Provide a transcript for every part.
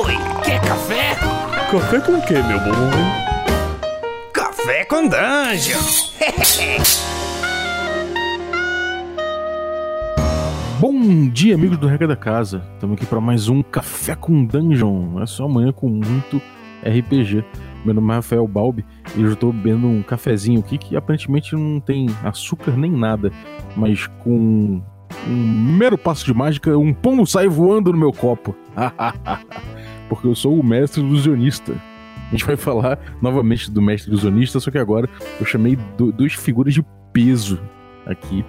Oi, quer café? Café com o que, meu bom? Café com Dungeon! Bom dia, amigos do Regra da Casa. Estamos aqui para mais um Café com Dungeon. É só amanhã com muito RPG. Meu nome é Rafael Balbi e eu estou bebendo um cafezinho aqui que aparentemente não tem açúcar nem nada, mas com um mero passo de mágica, um pombo sai voando no meu copo. Porque eu sou o mestre ilusionista. A gente vai falar novamente do mestre ilusionista, só que agora eu chamei duas figuras de peso aqui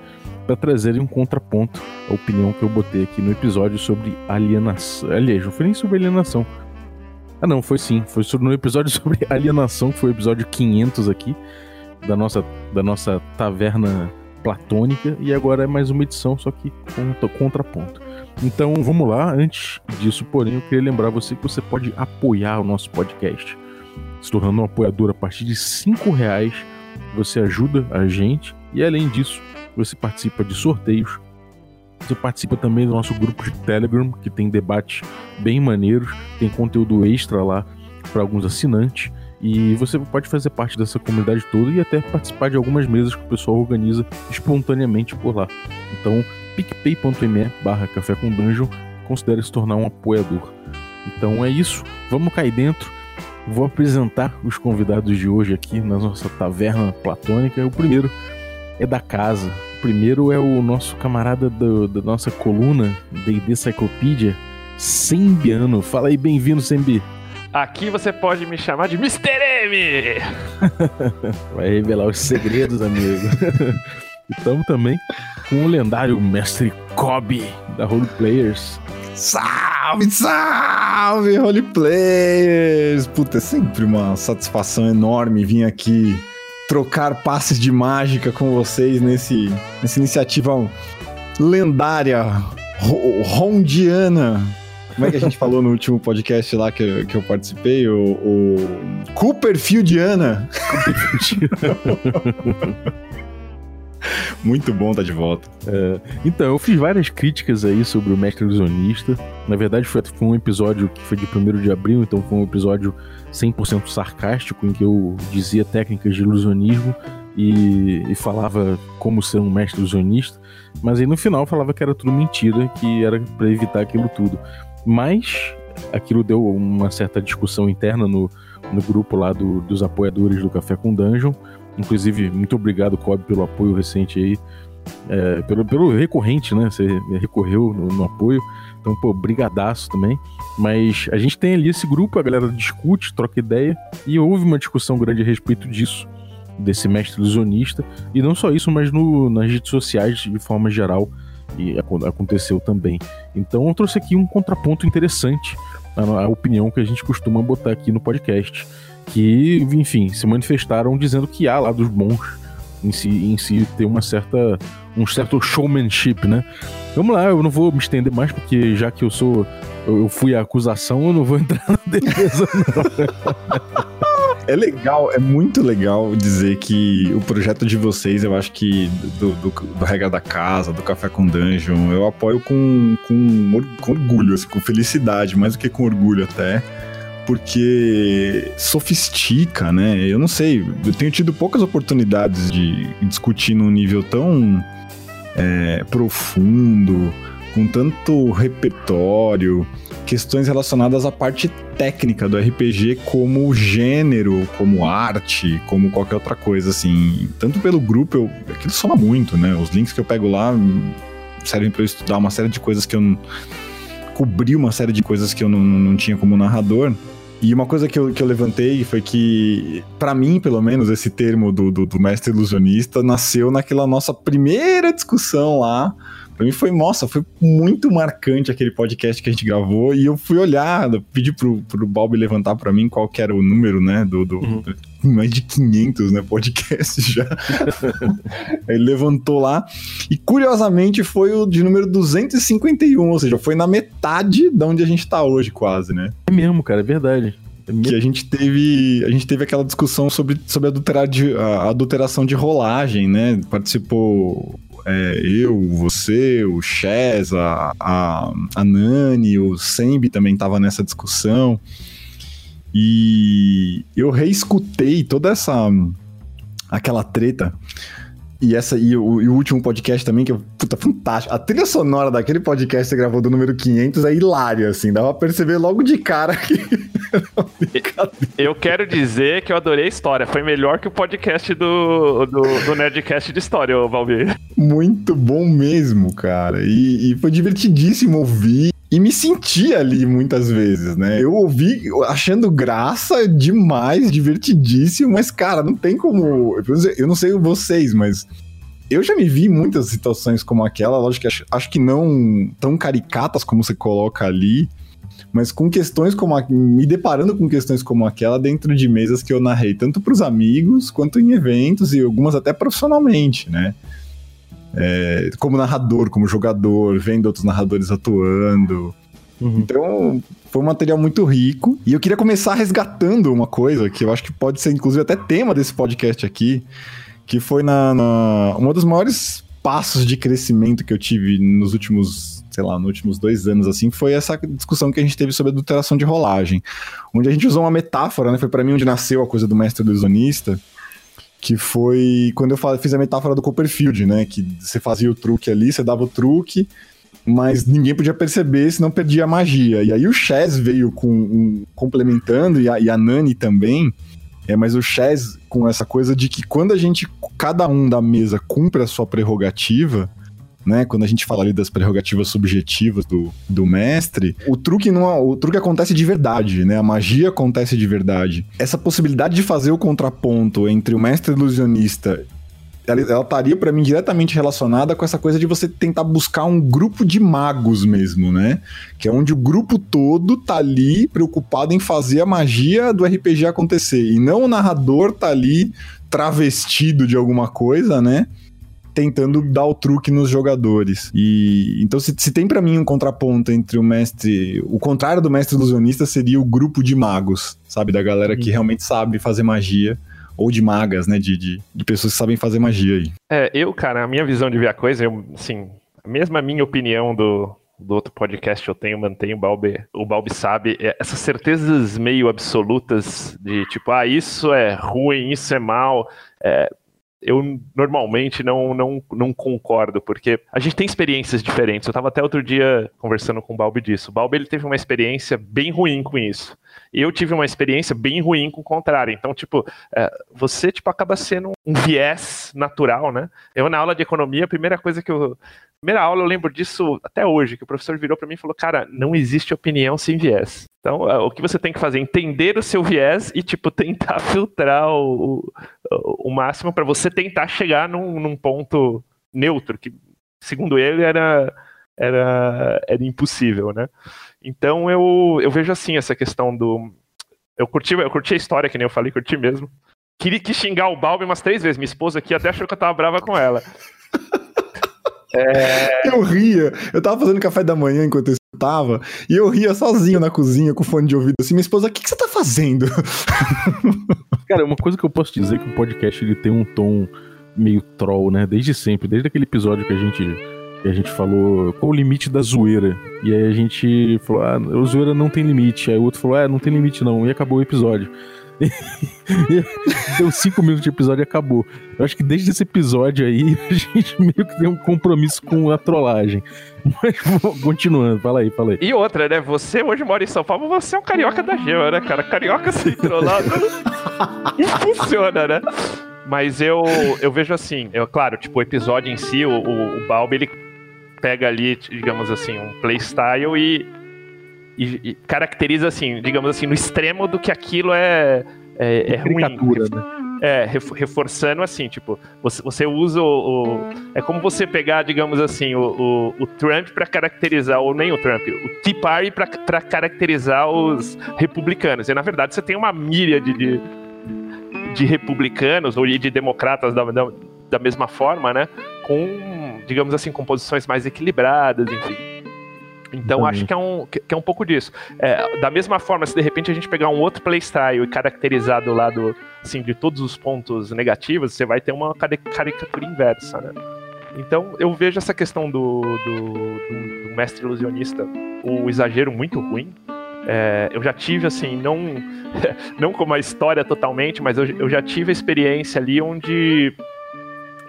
para trazerem um contraponto à opinião que eu botei aqui no episódio sobre alienação. Aliás, não foi nem sobre alienação. Ah, não, foi sim. Foi no episódio sobre alienação, que foi o episódio 500 aqui, da nossa, da nossa taverna platônica. E agora é mais uma edição, só que com contraponto. Então vamos lá. Antes disso, porém, eu queria lembrar você que você pode apoiar o nosso podcast. Se tornando um apoiador a partir de 5 reais, você ajuda a gente. E além disso, você participa de sorteios. Você participa também do nosso grupo de Telegram, que tem debates bem maneiros, tem conteúdo extra lá para alguns assinantes. E você pode fazer parte dessa comunidade toda e até participar de algumas mesas que o pessoal organiza espontaneamente por lá. Então, picpay.me barra café com dungeon, considere se tornar um apoiador. Então é isso, vamos cair dentro. Vou apresentar os convidados de hoje aqui na nossa taverna platônica. O primeiro é da casa. O primeiro é o nosso camarada do, da nossa coluna, D&D Cyclopedia, Sembiano. Fala aí, bem-vindo, Sembi. Aqui você pode me chamar de Mr. M! Vai revelar os segredos, amigo. Estamos também com o lendário mestre Kobe, da Role Players. Salve, salve, roleplayers! Puta, é sempre uma satisfação enorme vir aqui trocar passes de mágica com vocês nesse, nessa iniciativa lendária, rondiana. Como é que a gente falou no último podcast lá que, que eu participei? O, o Cooperfieldiana. Muito bom tá de volta. É, então, eu fiz várias críticas aí sobre o Mestre Ilusionista. Na verdade, foi, foi um episódio que foi de 1 de abril, então foi um episódio 100% sarcástico, em que eu dizia técnicas de ilusionismo e, e, falava como ser um mestre ilusionista, mas aí no final falava que era tudo mentira, que era para evitar aquilo tudo. Mas aquilo deu uma certa discussão interna no, no grupo lá do, dos apoiadores do Café com Dungeon. Inclusive, muito obrigado, Cobb, pelo apoio recente aí. É, pelo, pelo recorrente, né? Você recorreu no, no, apoio. Então, pô, brigadaço também. Mas a gente tem ali esse grupo, a galera discute, troca ideia. E houve uma discussão grande a respeito disso. Desse mestre ilusionista. E não só isso, mas no, nas redes sociais, de forma geral. Aconteceu também. Então eu trouxe aqui um contraponto interessante à opinião que a gente costuma botar aqui no podcast que, enfim, se manifestaram dizendo que há lá dos bons em si, em si ter uma certa um certo showmanship, né? Vamos lá, eu não vou me estender mais porque já que eu sou eu fui a acusação, eu não vou entrar na defesa não. é legal, é muito legal dizer que o projeto de vocês, eu acho que do, do, do Regra da Casa, do Café com Dungeon, eu apoio com, com, com orgulho, assim, com felicidade, mais do que com orgulho até porque sofistica, né? Eu não sei, eu tenho tido poucas oportunidades de discutir num nível tão é, profundo, com tanto repertório, questões relacionadas à parte técnica do RPG como gênero, como arte, como qualquer outra coisa, assim. Tanto pelo grupo, eu, aquilo soma muito, né? Os links que eu pego lá servem para eu estudar uma série de coisas que eu não... Cobrir uma série de coisas que eu não, não tinha como narrador. E uma coisa que eu, que eu levantei foi que, para mim, pelo menos, esse termo do, do, do, mestre ilusionista nasceu naquela nossa primeira discussão lá. Pra mim foi, nossa, foi muito marcante aquele podcast que a gente gravou. E eu fui olhar, pedi pro, pro Bob levantar para mim qual que era o número, né, do, do, uhum mais de 500, né, podcasts já. Ele levantou lá e curiosamente foi o de número 251, ou seja, foi na metade de onde a gente tá hoje quase, né? É mesmo, cara, é verdade. É que a gente teve a gente teve aquela discussão sobre, sobre adulterar de, a adulteração de rolagem, né? Participou é, eu, você, o Chaz, a, a, a Nani, o Sembi também tava nessa discussão. E eu reescutei toda essa aquela treta e essa e o, e o, último podcast também, que é puta, fantástico. A trilha sonora daquele podcast que você gravou do número 500 é hilária, assim. Dá pra perceber logo de cara que. eu quero dizer que eu adorei a história. Foi melhor que o podcast do, do, do Nerdcast de história, Valmir. Muito bom mesmo, cara. E, e foi divertidíssimo ouvir e me senti ali muitas vezes, né? Eu ouvi achando graça demais, divertidíssimo, mas, cara, não tem como. Eu não sei vocês, mas. Eu já me vi em muitas situações como aquela, lógico que acho, acho que não tão caricatas como você coloca ali, mas com questões como a, me deparando com questões como aquela dentro de mesas que eu narrei tanto para os amigos quanto em eventos e algumas até profissionalmente, né? É, como narrador, como jogador, vendo outros narradores atuando. Uhum. Então, foi um material muito rico. E eu queria começar resgatando uma coisa que eu acho que pode ser, inclusive, até tema desse podcast aqui, que foi na, na um dos maiores passos de crescimento que eu tive nos últimos, sei lá, nos últimos dois anos, assim, foi essa discussão que a gente teve sobre adulteração de rolagem. Onde a gente usou uma metáfora, né? Foi para mim onde nasceu a coisa do mestre ilusionista que foi quando eu fiz a metáfora do Copperfield, né? Que você fazia o truque ali, você dava o truque, mas ninguém podia perceber, senão perdia a magia. E aí o Chess veio com um, complementando, e a, e a Nani também. É, mas o Chess com essa coisa de que quando a gente, cada um da mesa cumpre a sua prerrogativa, né? Quando a gente fala ali das prerrogativas subjetivas do, do mestre, o truque não o truque acontece de verdade, né? A magia acontece de verdade. Essa possibilidade de fazer o contraponto entre o mestre ilusionista ela estaria para mim diretamente relacionada com essa coisa de você tentar buscar um grupo de magos mesmo, né? Que é onde o grupo todo tá ali preocupado em fazer a magia do RPG acontecer e não o narrador tá ali travestido de alguma coisa, né? Tentando dar o truque nos jogadores. E então se, se tem para mim um contraponto entre o mestre, o contrário do mestre ilusionista seria o grupo de magos, sabe, da galera que uhum. realmente sabe fazer magia ou de magas, né, de, de, de, pessoas que sabem fazer magia aí. É, eu, cara, a minha visão de ver a coisa, eu, assim, mesmo a minha opinião do, do outro podcast eu tenho, mantenho, o Balbi, o Balbi sabe, é, essas certezas meio absolutas de tipo, ah, isso é ruim, isso é mal, é, eu normalmente não, não, não concordo, porque a gente tem experiências diferentes. Eu estava até outro dia conversando com o Balbi disso. O Balbi ele teve uma experiência bem ruim com isso. Eu tive uma experiência bem ruim com o contrário. Então, tipo, é, você tipo, acaba sendo um viés natural, né? Eu, na aula de economia, a primeira coisa que eu. Primeira aula, eu lembro disso até hoje, que o professor virou para mim e falou: Cara, não existe opinião sem viés. Então, é, o que você tem que fazer? Entender o seu viés e, tipo, tentar filtrar o, o, o máximo para você tentar chegar num, num, ponto neutro, que, segundo ele, era, era, era impossível, né? Então, eu, eu vejo assim essa questão do. Eu curti, eu curti a história, que nem eu falei, curti mesmo. Queria que xingar o Balbi umas três vezes. Minha esposa aqui até achou que eu tava brava com ela. É... Eu ria. Eu tava fazendo café da manhã enquanto eu escutava, e eu ria sozinho na cozinha com fone de ouvido assim. Minha esposa, o que, que você tá fazendo? Cara, uma coisa que eu posso dizer é que o podcast ele tem um tom meio troll, né? Desde sempre, desde aquele episódio que a gente que a gente falou qual o limite da zoeira. E aí a gente falou, ah, a zoeira não tem limite. Aí o outro falou, ah, não tem limite não. E acabou o episódio. Deu cinco minutos de episódio e acabou. Eu acho que desde esse episódio aí, a gente meio que tem um compromisso com a trollagem. Mas continuando, fala aí, fala aí. E outra, né? Você hoje mora em São Paulo, você é um carioca da gema, né, cara? Carioca sem trollado funciona, né? Mas eu, eu vejo assim, eu, claro, tipo, o episódio em si, o, o, o Balbi, ele pega ali, digamos assim, um playstyle e e, e, caracteriza assim, digamos assim, no extremo do que aquilo é, é, é ruim. Né? É, reforçando assim, tipo, você, você usa o, o, É como você pegar, digamos assim, o, o, o Trump para caracterizar, ou nem o Trump, o Tea Party para caracterizar os republicanos. E na verdade você tem uma milha de, de, de republicanos ou de democratas da, da, da mesma forma, né? Com, digamos assim, composições mais equilibradas, enfim. Então acho que é um, que é um pouco disso. É, da mesma forma, se de repente a gente pegar um outro playstyle e caracterizar do lado assim, de todos os pontos negativos, você vai ter uma caricatura inversa, né? Então eu vejo essa questão do, do, do, do mestre ilusionista, o exagero muito ruim. É, eu já tive, assim, não, não como a história totalmente, mas eu, eu já tive a experiência ali onde,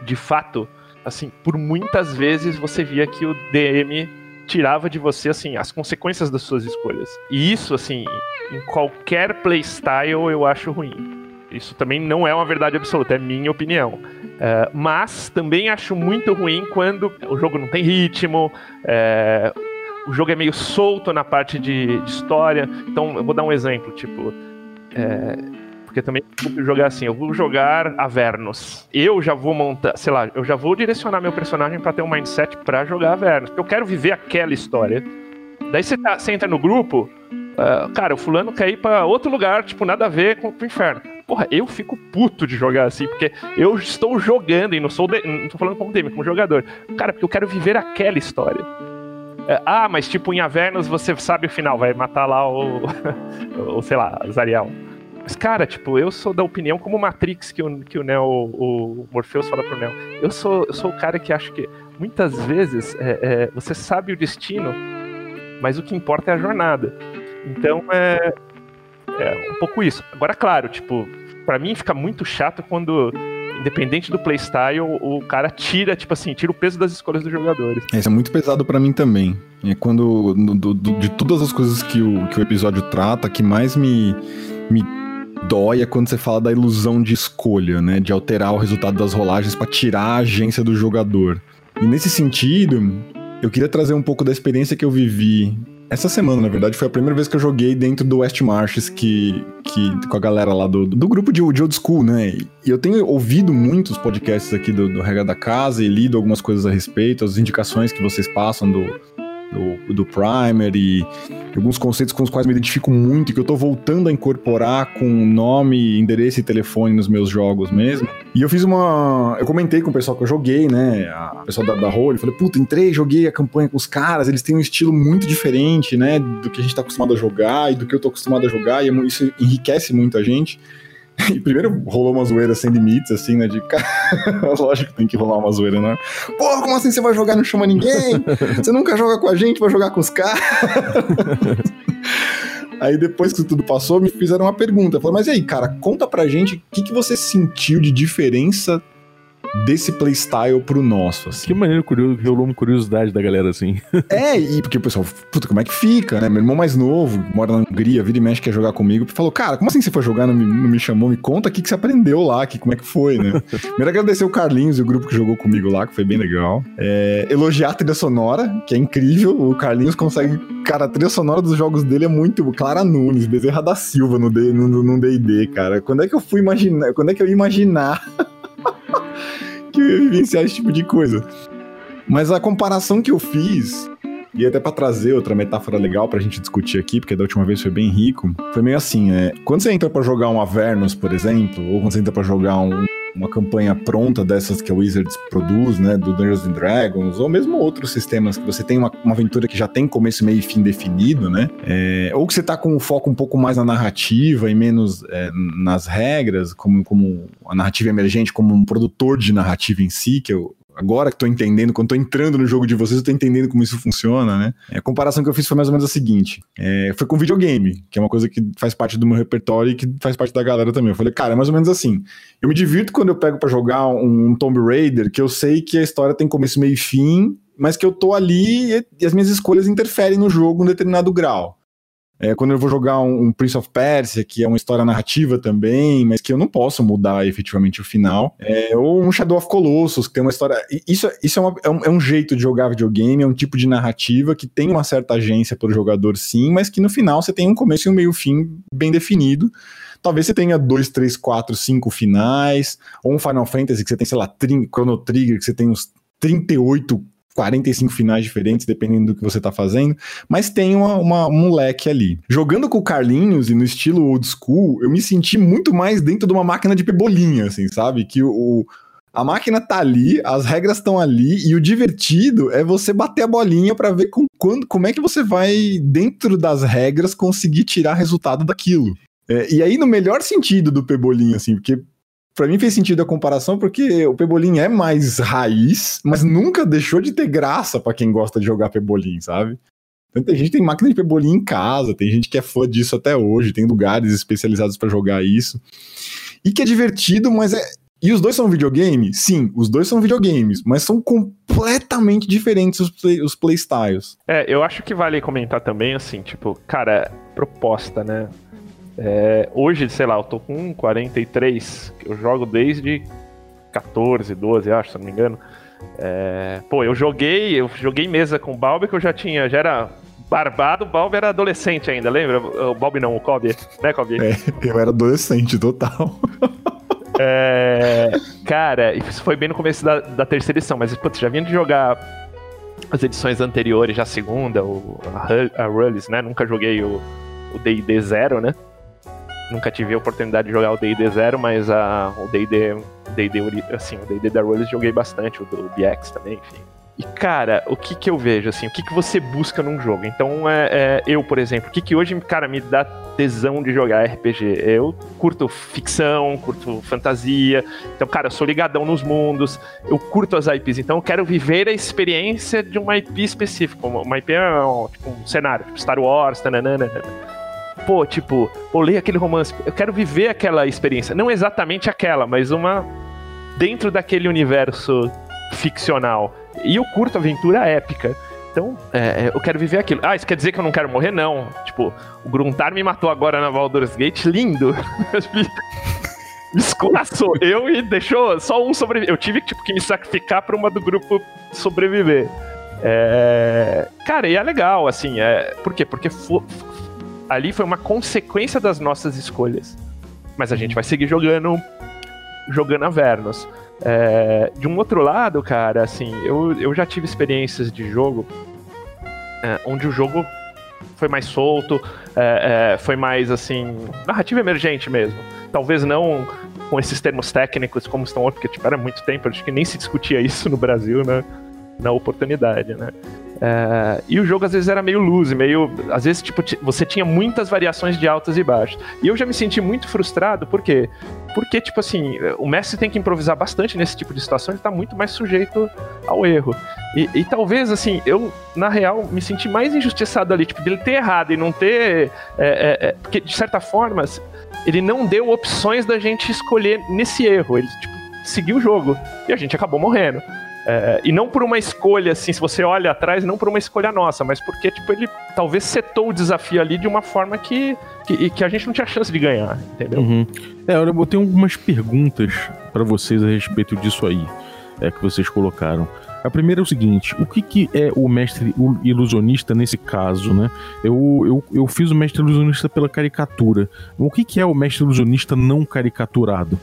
de fato, assim, por muitas vezes você via que o DM tirava de você, assim, as consequências das suas escolhas. E isso, assim, em qualquer playstyle eu acho ruim. Isso também não é uma verdade absoluta, é minha opinião. Uh, mas também acho muito ruim quando o jogo não tem ritmo, é, o jogo é meio solto na parte de, de, história. Então, eu vou dar um exemplo, tipo. É, porque também vou jogar assim, eu vou jogar Avernus. Eu já vou montar, sei lá, eu já vou direcionar meu personagem para ter um mindset para jogar Avernus. Eu quero viver aquela história. Daí você, tá, entra no grupo, uh, cara, o fulano quer ir para outro lugar, tipo, nada a ver com o inferno. Porra, eu fico puto de jogar assim, porque eu estou jogando e não sou. De, não tô falando como DM, como jogador. Cara, porque eu quero viver aquela história. É, ah, mas tipo, em Avernus você sabe o final, vai matar lá o. o sei lá, Zariel. Mas, cara, tipo, eu sou da opinião, como Matrix que o, que o Neo, o Morpheus fala pro Neo. Eu sou, eu sou o cara que acho que muitas vezes é, é, você sabe o destino, mas o que importa é a jornada. Então é, é um pouco isso. Agora, claro, tipo, para mim fica muito chato quando independente do playstyle, o cara tira, tipo assim, tira o peso das escolhas dos jogadores. Isso é muito pesado para mim também. É quando, do, do, de todas as coisas que o, que o episódio trata, que mais me, me dói é quando você fala da ilusão de escolha, né? De alterar o resultado das rolagens para tirar a agência do jogador. E nesse sentido, eu queria trazer um pouco da experiência que eu vivi essa semana, na verdade, foi a primeira vez que eu joguei dentro do West Marches que, que, com a galera lá do, do grupo de, de Old School, né? E eu tenho ouvido muitos podcasts aqui do, do Rega da Casa e lido algumas coisas a respeito, as indicações que vocês passam do, do, do Primer e alguns conceitos com os quais me identifico muito e que eu tô voltando a incorporar com nome, endereço e telefone nos meus jogos mesmo. E eu fiz uma. Eu comentei com o pessoal que eu joguei, né? A pessoa da, da Role. Falei, puta, entrei, joguei a campanha com os caras, eles têm um estilo muito diferente, né? Do que a gente tá acostumado a jogar e do que eu tô acostumado a jogar, e é isso enriquece muito a gente. E primeiro rolou uma zoeira sem limites, assim, né? De lógico que tem que rolar uma zoeira, né? Porra, como assim você vai jogar e não chama ninguém? Você nunca joga com a gente, vai jogar com os caras. Aí depois que tudo passou, me fizeram uma pergunta. Falaram, mas e aí, cara, conta pra gente o que, que você sentiu de diferença desse playstyle pro nosso, assim. Que maneiro curioso, rolou uma curiosidade da galera, assim. É, e porque o pessoal, puta, como é que fica, né? Meu irmão mais novo, mora na Hungria, vira e mexe, quer jogar comigo, falou, cara, como assim você foi jogar, não me, não me chamou, me conta o que, que você aprendeu lá, que, como é que foi, né? Primeiro agradecer o Carlinhos e o grupo que jogou comigo lá, que foi bem legal. É, elogiar a trilha sonora, que é incrível, o Carlinhos consegue, cara, a trilha sonora dos jogos dele é muito, Clara Nunes, Bezerra da Silva no D&D, no, no D&D, cara. Quando é que eu fui imaginar, quando é que eu ia imaginar que vivenciar esse tipo de coisa. Mas a comparação que eu fiz, e até para trazer outra metáfora legal pra gente discutir aqui, porque da última vez foi bem rico, foi meio assim, é, quando você entra para jogar um Avernus, por exemplo, ou quando você entra para jogar um, uma campanha pronta dessas que a Wizards produz, né, do Dungeons and Dragons, ou mesmo outros sistemas que você tem uma, uma aventura que já tem começo, meio e fim definido, né, é, ou que você tá com o foco um pouco mais na narrativa e menos é, nas regras, como, como a narrativa emergente, como um produtor de narrativa em si, que eu, agora que tô entendendo, quando tô entrando no jogo de vocês, eu tô entendendo como isso funciona, né? A comparação que eu fiz foi mais ou menos a seguinte: é, foi com videogame, que é uma coisa que faz parte do meu repertório e que faz parte da galera também. Eu falei, cara, é mais ou menos assim. Eu me divirto quando eu pego para jogar um, um Tomb Raider, que eu sei que a história tem começo, meio e fim, mas que eu tô ali e, e as minhas escolhas interferem no jogo em um determinado grau. É, quando eu vou jogar um, um, Prince of Persia, que é uma história narrativa também, mas que eu não posso mudar efetivamente o final. É, ou um Shadow of Colossus, que tem uma história. Isso, isso é, uma, é, um, é, um, jeito de jogar videogame, é um tipo de narrativa que tem uma certa agência para o jogador, sim, mas que no final você tem um começo e um meio-fim bem definido. Talvez você tenha dois, três, quatro, cinco finais, ou um Final Fantasy que você tem, sei lá, Chrono Trigger, que você tem uns 38 45 finais diferentes, dependendo do que você tá fazendo, mas tem uma, uma, um leque ali. Jogando com o Carlinhos e no estilo old school, eu me senti muito mais dentro de uma máquina de pebolinha, assim, sabe? Que o, a máquina tá ali, as regras estão ali, e o divertido é você bater a bolinha para ver com, quando, como é que você vai, dentro das regras, conseguir tirar resultado daquilo. É, e aí, no melhor sentido do pebolinho, assim, porque Pra mim fez sentido a comparação porque o Pebolim é mais raiz, mas nunca deixou de ter graça pra quem gosta de jogar Pebolim, sabe? Tanta gente tem máquina de Pebolim em casa, tem gente que é fã disso até hoje, tem lugares especializados pra jogar isso. E que é divertido, mas é. E os dois são videogame? Sim, os dois são videogames, mas são completamente diferentes os, play, os playstyles. É, eu acho que vale comentar também, assim, tipo, cara, proposta, né? É, hoje, sei lá, eu tô com 43, eu jogo desde 14, 12, acho, se não me engano. É, pô, eu joguei, eu joguei mesa com o Balbi que eu já tinha, já era barbado, o Balbi era adolescente ainda, lembra? O Balbi não, o Kobe, né, Kobe? É, eu era adolescente, total. É, cara, isso foi bem no começo da, da terceira edição, mas putz, já vinha de jogar as edições anteriores, já a segunda, o, a, a Rullis, né? Nunca joguei o D&D Zero, né? Nunca tive a oportunidade de jogar o D&D Zero, mas a, o D&D, assim, o D&D da Rullis joguei bastante, o do BX também, enfim. E, cara, o que que eu vejo, assim, o que que você busca num jogo? Então, é, é eu, por exemplo, o que que hoje, cara, me dá tesão de jogar RPG? Eu curto ficção, curto fantasia, então, cara, eu sou ligadão nos mundos, eu curto as IPs, então eu quero viver a experiência de uma IP específica. Uma IP é um, tipo, um cenário, tipo Star Wars, tananana. Pô, tipo, pô, leio aquele romance, eu quero viver aquela experiência. Não exatamente aquela, mas uma dentro daquele universo ficcional. E eu curto aventura épica. Então, é, é, eu quero viver aquilo. Ah, isso quer dizer que eu não quero morrer? Não. Tipo, o Gruntar me matou agora na Baldur's Gate, lindo. esculaçou eu e deixou só um sobreviver. Eu tive tipo, que me sacrificar para uma do grupo sobreviver. É... Cara, e é legal, assim. É... Por quê? Porque. Ali foi uma consequência das nossas escolhas. Mas a gente vai seguir jogando jogando Avernus. É, de um outro lado, cara, assim, eu, eu já tive experiências de jogo é, onde o jogo foi mais solto, é, é, foi mais, assim, narrativa emergente mesmo. Talvez não com esses termos técnicos como estão hoje, porque tipo, era muito tempo, acho que nem se discutia isso no Brasil, né? Na oportunidade, né? É, e o jogo às vezes era meio loose, meio. Às vezes, tipo, você tinha muitas variações de altas e baixos. E eu já me senti muito frustrado, por quê? Porque, tipo assim, o mestre tem que improvisar bastante nesse tipo de situação, ele tá muito mais sujeito ao erro. E, e talvez, assim, eu, na real, me senti mais injustiçado ali, tipo, dele ter errado e não ter. É, é, é porque, de certa forma, ele não deu opções da gente escolher nesse erro. Ele, tipo, seguiu o jogo. E a gente acabou morrendo. É, e não por uma escolha, assim, se você olha atrás, não por uma escolha nossa, mas porque, tipo, ele talvez setou o desafio ali de uma forma que, que, que a gente não tinha chance de ganhar, entendeu? Uhum. É, eu tenho algumas perguntas para vocês a respeito disso aí, é, que vocês colocaram. A primeira é o seguinte: o que, que é o mestre ilusionista nesse caso, né? Eu, eu, eu fiz o mestre ilusionista pela caricatura. O que, que é o mestre ilusionista não caricaturado?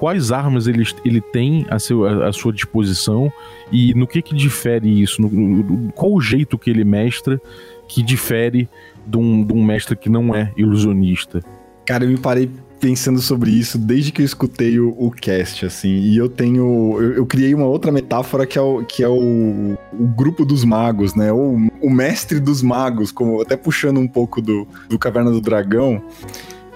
Quais armas ele, ele tem a, seu, a sua disposição e no que que difere isso, no, no, qual o jeito que ele mestra que difere de um, de um mestre que não é ilusionista. Cara, eu me parei pensando sobre isso desde que eu escutei o, o cast, assim, e eu tenho. Eu, eu, criei uma outra metáfora que é o, que é o, o grupo dos magos, né? O, o mestre dos magos, como até puxando um pouco do, do Caverna do Dragão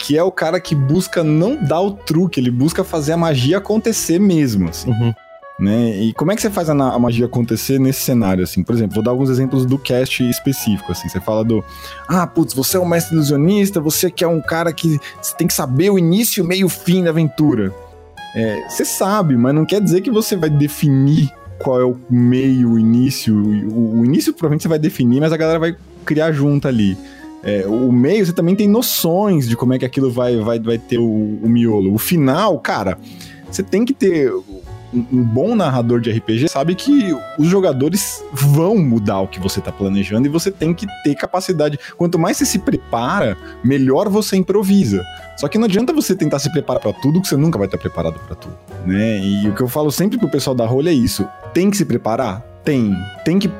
que é o cara que busca não dar o truque, ele busca fazer a magia acontecer mesmo, assim. Uhum. Né? E como é que você faz a, a, magia acontecer nesse cenário, assim? Por exemplo, vou dar alguns exemplos do cast específico, assim. Você fala do, ah, putz, você é um mestre ilusionista, você que é um cara que você tem que saber o início, meio e fim da aventura. É, você sabe, mas não quer dizer que você vai definir qual é o meio, o início. O, o início provavelmente você vai definir, mas a galera vai criar junto ali. É, o meio, você também tem noções de como é que aquilo vai, vai, vai ter o, o miolo. O final, cara, você tem que ter um bom narrador de RPG sabe que os jogadores vão mudar o que você tá planejando e você tem que ter capacidade. Quanto mais você se prepara, melhor você improvisa. Só que não adianta você tentar se preparar para tudo, que você nunca vai estar preparado para tudo, né? E o que eu falo sempre pro pessoal da rolha é isso: tem que se preparar? Tem. Tem que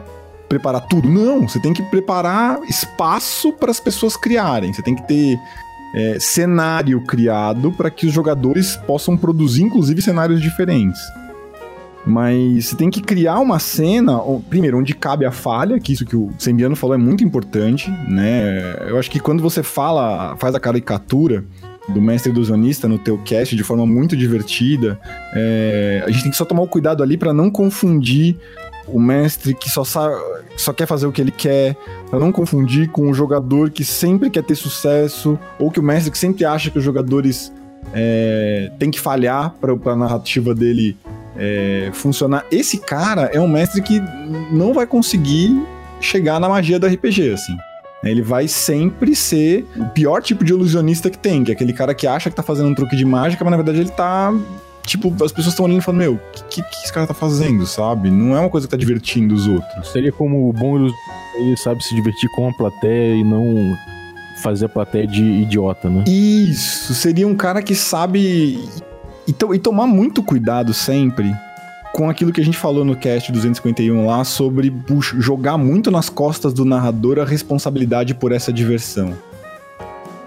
preparar tudo. Não, você tem que preparar espaço para as pessoas criarem. Você tem que ter é, cenário criado para que os jogadores possam produzir, inclusive, cenários diferentes. Mas você tem que criar uma cena, primeiro, onde cabe a falha, que isso que o Sembiano falou é muito importante, né? Eu acho que quando você fala, faz a caricatura, do mestre ilusionista no teu cast de forma muito divertida. É, a gente tem que só tomar o cuidado ali para não confundir o mestre que só, sabe, só quer fazer o que ele quer, para não confundir com o jogador que sempre quer ter sucesso, ou que o mestre que sempre acha que os jogadores é, têm que falhar para a narrativa dele é, funcionar. Esse cara é um mestre que não vai conseguir chegar na magia do RPG, assim. Ele vai sempre ser o pior tipo de ilusionista que tem, que é aquele cara que acha que tá fazendo um truque de mágica, mas na verdade ele tá tipo, as pessoas estão olhando e falando, meu, o que, que, esse cara tá fazendo, sabe? Não é uma coisa que tá divertindo os outros. Seria como o bom ele sabe se divertir com a plateia e não fazer a plateia de idiota, né? Isso, seria um cara que sabe e, to e tomar muito cuidado sempre com aquilo que a gente falou no cast 251 lá sobre jogar muito nas costas do narrador a responsabilidade por essa diversão.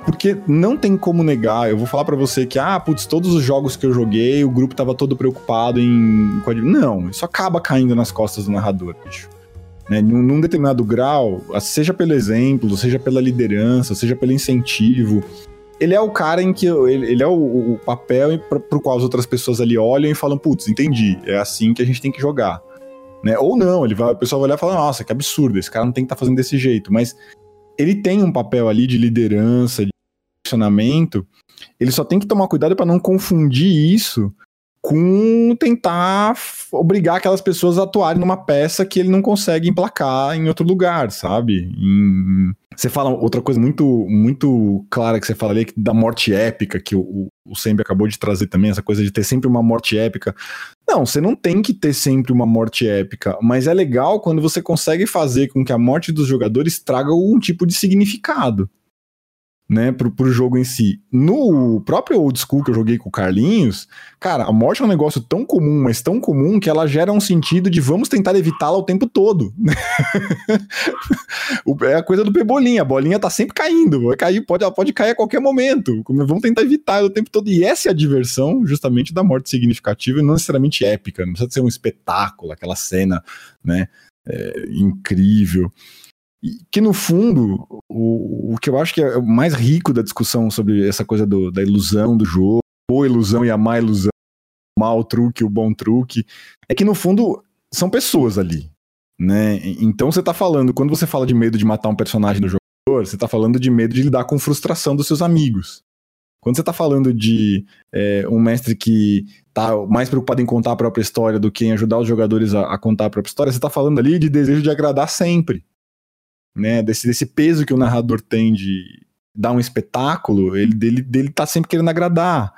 Porque não tem como negar, eu vou falar para você que, ah, putz, todos os jogos que eu joguei, o grupo tava todo preocupado em. Não, isso acaba caindo nas costas do narrador, bicho. Né, num, num determinado grau, seja pelo exemplo, seja pela liderança, seja pelo incentivo, ele é o cara em que. Ele, ele é o, o papel pro qual as outras pessoas ali olham e falam, putz, entendi, é assim que a gente tem que jogar. Né? Ou não, ele vai, o pessoal vai olhar e falar, nossa, que absurdo, esse cara não tem que estar tá fazendo desse jeito. Mas ele tem um papel ali de liderança, de ele só tem que tomar cuidado para não confundir isso com tentar obrigar aquelas pessoas a atuarem numa peça que ele não consegue emplacar em outro lugar, sabe? Em... Você fala outra coisa muito muito clara que você fala ali da morte épica que o, o acabou de trazer também, essa coisa de ter sempre uma morte épica. Não, você não tem que ter sempre uma morte épica, mas é legal quando você consegue fazer com que a morte dos jogadores traga um tipo de significado né, pro, pro jogo em si. No próprio old school que eu joguei com o Carlinhos, cara, a morte é um negócio tão comum, mas tão comum que ela gera um sentido de vamos tentar evitá-la o tempo todo. é a coisa do pebolinha, a bolinha tá sempre caindo, vai cair, pode, ela pode cair a qualquer momento. Vamos tentar evitar o tempo todo. E essa é a diversão, justamente, da morte significativa e não necessariamente épica. Não precisa ser um espetáculo, aquela cena, né, é, incrível que no fundo, o, o que eu acho que é o mais rico da discussão sobre essa coisa do, da ilusão do jogo, boa ilusão e a má ilusão, o mau truque, o bom truque, é que no fundo são pessoas ali, né? Então você tá falando, quando você fala de medo de matar um personagem do jogador, você tá falando de medo de lidar com frustração dos seus amigos. Quando você tá falando de é, um mestre que tá mais preocupado em contar a própria história do que em ajudar os jogadores a, a contar a própria história, você tá falando ali de desejo de agradar sempre né, desse, desse peso que o narrador tem de dar um espetáculo, ele dele, dele tá sempre querendo agradar,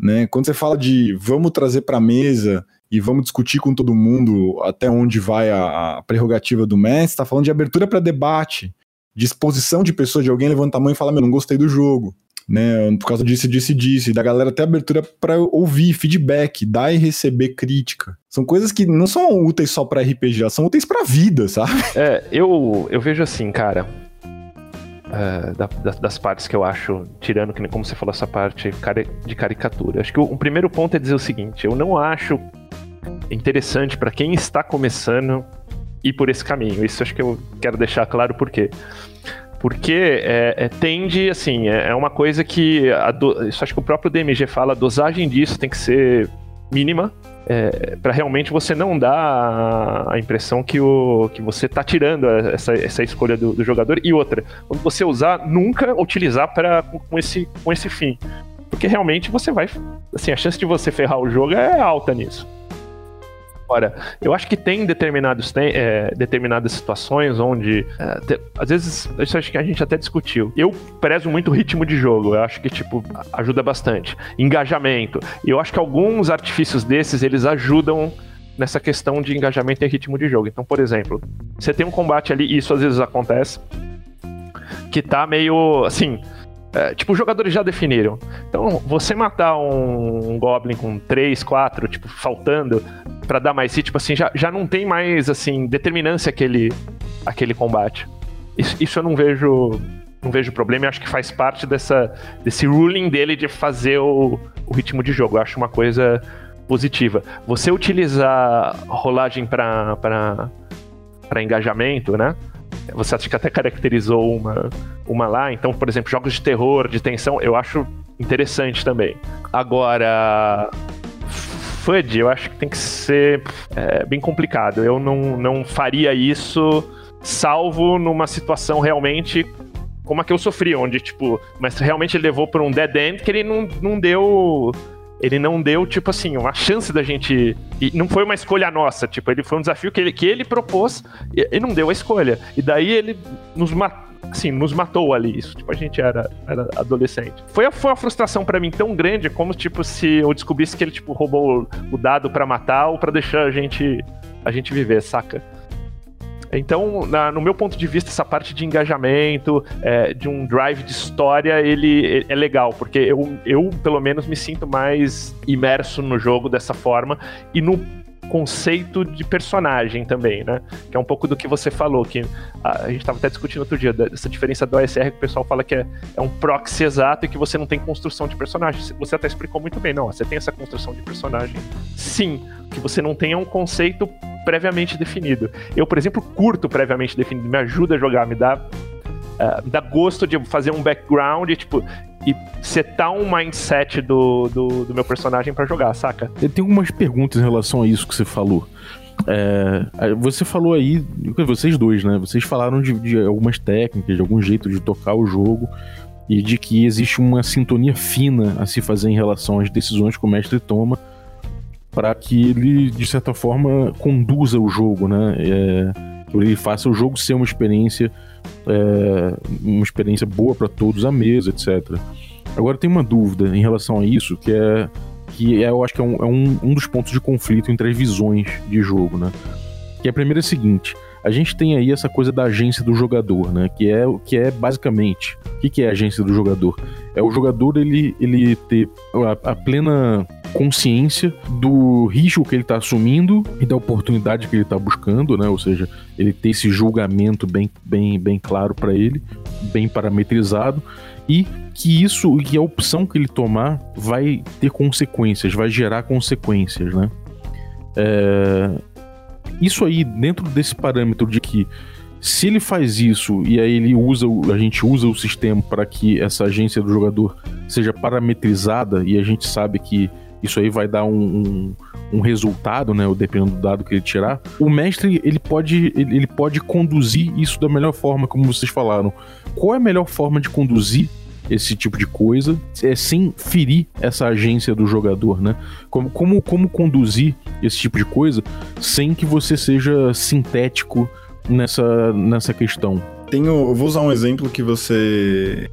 né? Quando você fala de vamos trazer para mesa e vamos discutir com todo mundo até onde vai a, a prerrogativa do mestre, tá falando de abertura para debate, de exposição de pessoas, de alguém levanta a mão e fala, meu, não gostei do jogo né? Por causa disso, disse, disse, da galera ter abertura para ouvir feedback, dar e receber crítica. São coisas que não são úteis só para RPG, são úteis para vida, sabe? É, eu, eu vejo assim, cara. Uh, da, da, das partes que eu acho, tirando, que como você falou, essa parte de caricatura. Acho que o, o primeiro ponto é dizer o seguinte: eu não acho interessante para quem está começando ir por esse caminho. Isso acho que eu quero deixar claro por quê. Porque é, é, tende, assim, é, é uma coisa que. Do, isso acho que o próprio DMG fala, a dosagem disso tem que ser mínima. É, para realmente você não dar a impressão que, o, que você tá tirando essa, essa escolha do, do jogador. E outra, quando você usar, nunca utilizar pra, com, esse, com esse fim. Porque realmente você vai. Assim, a chance de você ferrar o jogo é alta nisso. Agora, eu acho que tem determinados tem, é, determinadas situações onde, é, te, às vezes, isso acho que a gente até discutiu. Eu prezo muito o ritmo de jogo, eu acho que, tipo, ajuda bastante. Engajamento. Eu acho que alguns artifícios desses, eles ajudam nessa questão de engajamento e ritmo de jogo. Então, por exemplo, você tem um combate ali, e isso às vezes acontece, que tá meio, assim... É, tipo, os jogadores já definiram. Então, você matar um, Goblin com 3, 4, tipo, faltando, para dar mais hit, tipo assim, já, já não tem mais, assim, determinância aquele, aquele combate. Isso, isso eu não vejo não vejo problema, eu acho que faz parte dessa, desse ruling dele de fazer o, o ritmo de jogo. Eu acho uma coisa positiva. Você utilizar rolagem para engajamento, né? Você acha que até caracterizou uma, uma lá. Então, por exemplo, jogos de terror, de tensão, eu acho interessante também. Agora, FUD, eu acho que tem que ser é, bem complicado. Eu não, não faria isso, salvo numa situação realmente como a que eu sofri, onde, tipo, mas realmente ele levou por um dead end que ele não, não deu. Ele não deu, tipo assim, uma chance da gente. E não foi uma escolha nossa, tipo, ele foi um desafio que ele, que ele propôs e, e não deu a escolha. E daí ele nos matou assim, nos matou ali. Isso, tipo, a gente era, era adolescente. Foi, foi uma frustração para mim tão grande como, tipo, se eu descobrisse que ele, tipo, roubou o dado para matar ou para deixar a gente, a gente viver, saca? Então, na, no meu ponto de vista, essa parte de engajamento, é, de um drive de história, ele é legal, porque eu, eu, pelo menos, me sinto mais imerso no jogo dessa forma. E no conceito de personagem também, né? Que é um pouco do que você falou, que a, a gente estava até discutindo outro dia, dessa diferença do OSR que o pessoal fala que é, é um proxy exato e que você não tem construção de personagem. Você até explicou muito bem, não, você tem essa construção de personagem. Sim, que você não é um conceito previamente definido. Eu, por exemplo, curto previamente definido, me ajuda a jogar, me dá, uh, dá gosto de fazer um background, tipo, e setar um mindset do, do, do meu personagem para jogar, saca? Eu tenho algumas perguntas em relação a isso que você falou. É, você falou aí, vocês dois, né? Vocês falaram de, de, algumas técnicas, de algum jeito de tocar o jogo e de que existe uma sintonia fina a se fazer em relação às decisões que o mestre toma para que ele, de certa forma, conduza o jogo, né? É, ele faça o jogo ser uma experiência, é, uma experiência boa para todos à mesa, etc. Agora tem uma dúvida em relação a isso, que é que é, eu acho que é, um, é um, um dos pontos de conflito entre as visões de jogo, né? Que a primeira é a seguinte: a gente tem aí essa coisa da agência do jogador, né? Que é que é basicamente o que, que é a agência do jogador? É o jogador ele, ele ter a, a plena consciência do risco que ele está assumindo e da oportunidade que ele está buscando, né? Ou seja, ele ter esse julgamento bem, bem, bem claro para ele, bem parametrizado e que isso, que a opção que ele tomar vai ter consequências, vai gerar consequências, né? É... Isso aí, dentro desse parâmetro de que se ele faz isso e aí ele usa, a gente usa o sistema para que essa agência do jogador seja parametrizada e a gente sabe que isso aí vai dar um, um, um resultado, né? Dependendo do dado que ele tirar. O mestre, ele pode, ele, ele pode conduzir isso da melhor forma, como vocês falaram. Qual é a melhor forma de conduzir esse tipo de coisa, é sem ferir essa agência do jogador, né? Como, como, como conduzir esse tipo de coisa sem que você seja sintético nessa, nessa questão. Tenho, eu vou usar um exemplo que você.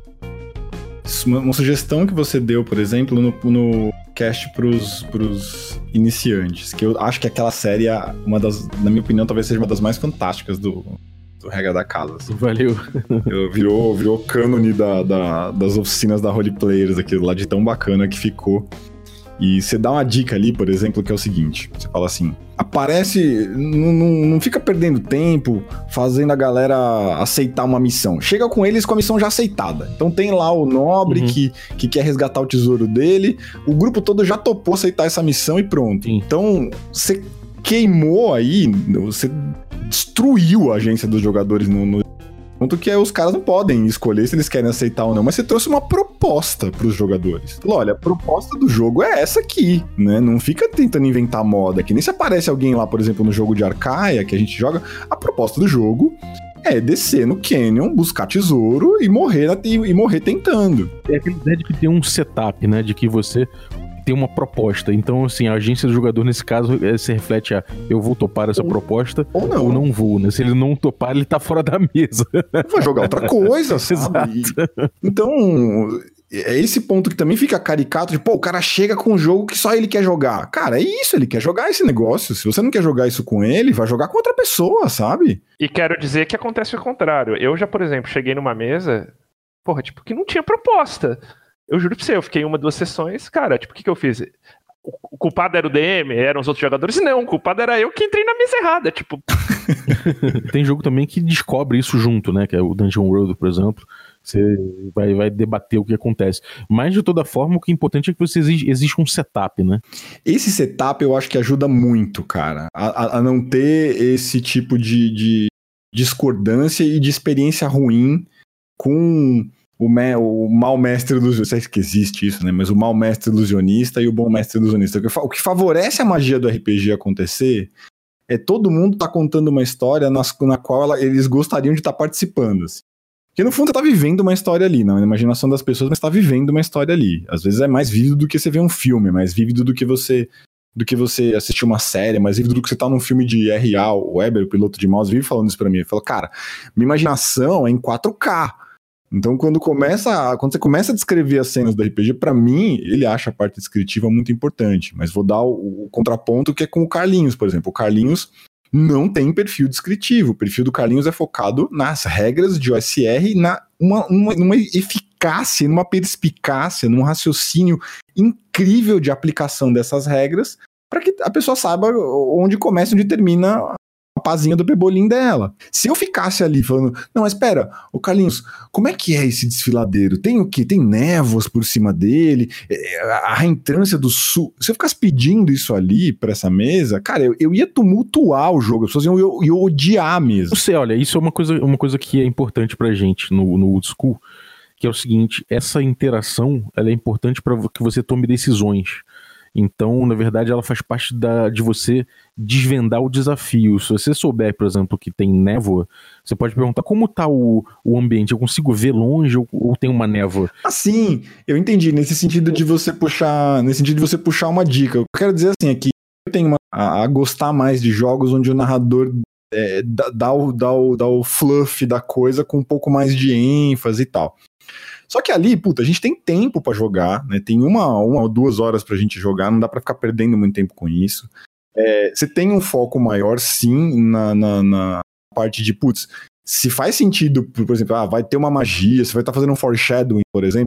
Uma sugestão que você deu, por exemplo, no, no cast pros, pros iniciantes, que eu acho que aquela série, é uma das, na minha opinião, talvez seja uma das mais fantásticas do, do Regra da Casa. Assim. Valeu. virou, virou cânone da, da, das oficinas da Roleplayers, aquilo lá de tão bacana que ficou. E você dá uma dica ali, por exemplo, que é o seguinte: você fala assim, aparece, não, não, fica perdendo tempo fazendo a galera aceitar uma missão. Chega com eles com a missão já aceitada. Então tem lá o nobre uhum. que, que quer resgatar o tesouro dele, o grupo todo já topou aceitar essa missão e pronto. Sim. Então você queimou aí, você destruiu a agência dos jogadores no, no Ponto que os caras não podem escolher se eles querem aceitar ou não, mas você trouxe uma proposta para os jogadores. Olha, a proposta do jogo é essa aqui, né? Não fica tentando inventar moda, que nem se aparece alguém lá, por exemplo, no jogo de Arcaia que a gente joga, a proposta do jogo é descer no canyon, buscar tesouro e morrer, e, e morrer tentando. É aquela ideia de que tem um setup, né? De que você tem uma proposta. Então, assim, a agência do jogador, nesse caso, é, se reflete a eu vou topar essa proposta ou não, ou não vou, né? Se ele não topar, ele tá fora da mesa. Vai jogar outra coisa, sabe? Exato. Então, é esse ponto que também fica caricato de, pô, o cara chega com um jogo que só ele quer jogar. Cara, é isso, ele quer jogar esse negócio. Se você não quer jogar isso com ele, vai jogar com outra pessoa, sabe? E quero dizer que acontece o contrário. Eu já, por exemplo, cheguei numa mesa, porra, tipo, que não tinha proposta. Eu juro pra você, eu fiquei uma, duas sessões, cara, tipo, o que, que eu fiz? O culpado era o DM, eram os outros jogadores? Não, o culpado era eu que entrei na mesa errada, tipo. Tem jogo também que descobre isso junto, né? Que é o Dungeon World, por exemplo. Você vai, vai debater o que acontece. Mas, de toda forma, o que é importante é que você exige, existe um setup, né? Esse setup eu acho que ajuda muito, cara. A, a não ter esse tipo de, de discordância e de experiência ruim com o, me, o mau mestre ilusionista. Sei que existe isso, né? Mas o mau mestre ilusionista e o bom mestre ilusionista. O que, o que favorece a magia do RPG acontecer é todo mundo tá contando uma história nas, na qual ela, eles gostariam de estar tá participando. Assim. Porque no fundo você tá vivendo uma história ali, é na imaginação das pessoas, mas tá vivendo uma história ali. Às vezes é mais vívido do que você ver um filme, é mais vívido do que você do que você assistir uma série, mais vívido do que você tá num filme de RA. O Weber, o piloto de mouse, vive falando isso para mim. Ele falou, cara, minha imaginação é em 4K. Então, quando começa, quando você começa a descrever as cenas do RPG, para mim, ele acha a parte descritiva muito importante. Mas vou dar o, o, contraponto que é com o Carlinhos, por exemplo. O Carlinhos não tem perfil descritivo. O perfil do Carlinhos é focado nas regras de OSR, na uma, uma, numa eficácia, numa perspicácia, num raciocínio incrível de aplicação dessas regras, para que a pessoa saiba onde começa e onde termina a pazinha do pebolim dela. Se eu ficasse ali falando, não, espera, o Carlinhos, como é que é esse desfiladeiro? Tem o quê? Tem névoas por cima dele? É, a reentrância do sul. Se eu ficasse pedindo isso ali para essa mesa, cara, eu, eu, ia tumultuar o jogo, as pessoas iam, eu, eu odiar mesmo. Você, olha, isso é uma coisa, uma coisa que é importante pra gente no, no old school, que é o seguinte, essa interação, ela é importante para que você tome decisões. Então, na verdade, ela faz parte da, de você desvendar o desafio. Se você souber, por exemplo, que tem névoa, você pode perguntar como está o, o ambiente. Eu consigo ver longe ou, ou tem uma névoa? Assim, eu entendi. Nesse sentido de você puxar. Nesse sentido de você puxar uma dica. Eu quero dizer assim é eu tenho uma, a, a gostar mais de jogos onde o narrador é, dá, dá, o, dá, o, dá o fluff da coisa com um pouco mais de ênfase e tal. Só que ali, puta, a gente tem tempo para jogar, né? Tem uma, uma ou duas horas pra gente jogar, não dá para ficar perdendo muito tempo com isso. É, você tem um foco maior, sim, na, na, na parte de, putz, se faz sentido, por exemplo, ah, vai ter uma magia, você vai estar tá fazendo um foreshadowing, por exemplo,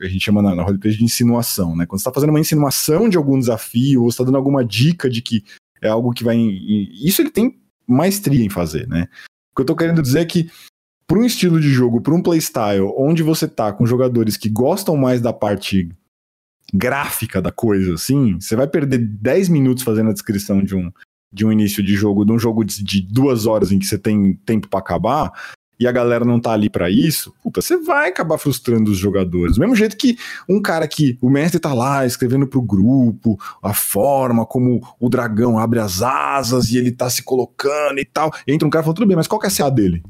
a gente chama na, na roleplay de insinuação, né? Quando você está fazendo uma insinuação de algum desafio, ou está dando alguma dica de que é algo que vai. Isso ele tem maestria em fazer, né? O que eu estou querendo dizer é que para um estilo de jogo, para um playstyle, onde você tá com jogadores que gostam mais da parte gráfica da coisa, assim, você vai perder 10 minutos fazendo a descrição de um, de um início de jogo, de um jogo de, de duas horas em que você tem tempo para acabar, e a galera não tá ali para isso, puta, você vai acabar frustrando os jogadores. Do mesmo jeito que um cara que o mestre tá lá escrevendo pro grupo, a forma como o dragão abre as asas e ele tá se colocando e tal. E entra um cara e fala, tudo bem, mas qual que é a CA dele?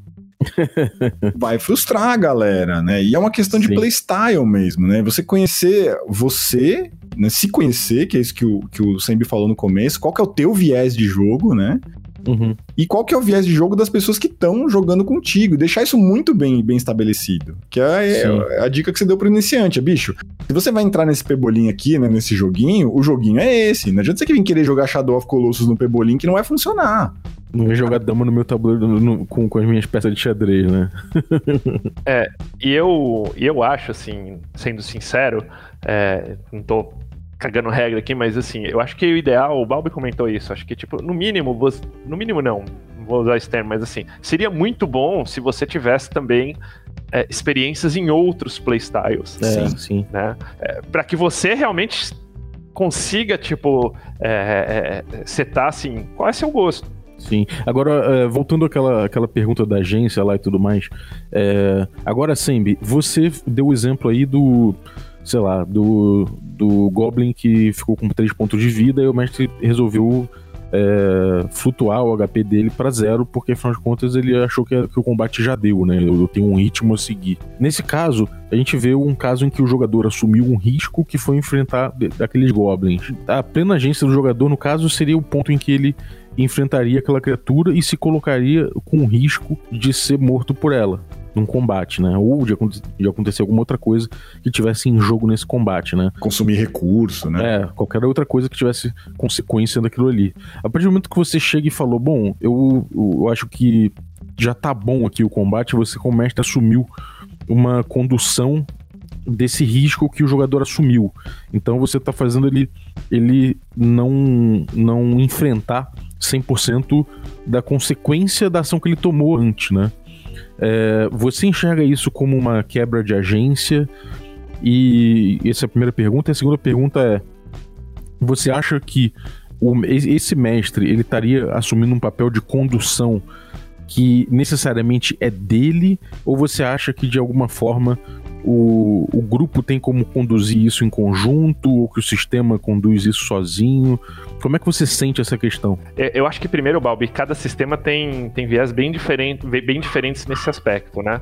Vai frustrar a galera, né? E é uma questão de Sim. playstyle mesmo, né? Você conhecer você, né? se conhecer, que é isso que o, que o Sembi falou no começo, qual que é o teu viés de jogo, né? Uhum. E qual que é o viés de jogo das pessoas que estão jogando contigo? Deixar isso muito bem, bem estabelecido. Que é, é, a dica que você deu pro iniciante, é, bicho. Se você vai entrar nesse pebolim aqui, né, nesse joguinho, o joguinho é esse. Não adianta você vir querer jogar Shadow of Colossus no pebolim que não vai funcionar. Não ia jogar dama no meu tabuleiro no, com, com as minhas peças de xadrez, né? é, e eu, eu acho, assim, sendo sincero, é, não tô cagando regra aqui, mas assim, eu acho que o ideal, o Balbi comentou isso, acho que, tipo, no mínimo, você, no mínimo não, não vou usar esse termo, mas assim, seria muito bom se você tivesse também é, experiências em outros playstyles. É, sim, sim. Né? É, para que você realmente consiga, tipo, é, é, setar assim, qual é seu gosto. Sim. Agora, é, voltando àquela, àquela pergunta da agência lá e tudo mais. É, agora, Sembi, você deu o exemplo aí do. Sei lá, do, do Goblin que ficou com 3 pontos de vida e o mestre resolveu é, flutuar o HP dele para zero, porque afinal de contas ele achou que, que, o combate já deu, né? Eu tenho um ritmo a seguir. Nesse caso, a gente vê um caso em que o jogador assumiu um risco que foi enfrentar aqueles goblins. A plena agência do jogador, no caso, seria o ponto em que ele enfrentaria aquela criatura e se colocaria com risco de ser morto por ela num combate, né? Ou de, de, acontecer alguma outra coisa que tivesse em jogo nesse combate, né? Consumir recurso, né? É, qualquer outra coisa que tivesse consequência daquilo ali. A partir do momento que você chega e falou, bom, eu, eu acho que já tá bom aqui o combate, você como mestre assumiu uma condução desse risco que o jogador assumiu. Então você tá fazendo ele, ele não, não enfrentar 100% da consequência da ação que ele tomou antes, né? É, você enxerga isso como uma quebra de agência? E essa é a primeira pergunta. A segunda pergunta é: você acha que o, esse mestre ele estaria assumindo um papel de condução que necessariamente é dele, ou você acha que de alguma forma o, o grupo tem como conduzir isso em conjunto, ou que o sistema conduz isso sozinho? Como é que você sente essa questão? É, Eu acho que primeiro, Balbi, cada sistema tem, tem viés bem, diferente, bem diferentes nesse aspecto, né?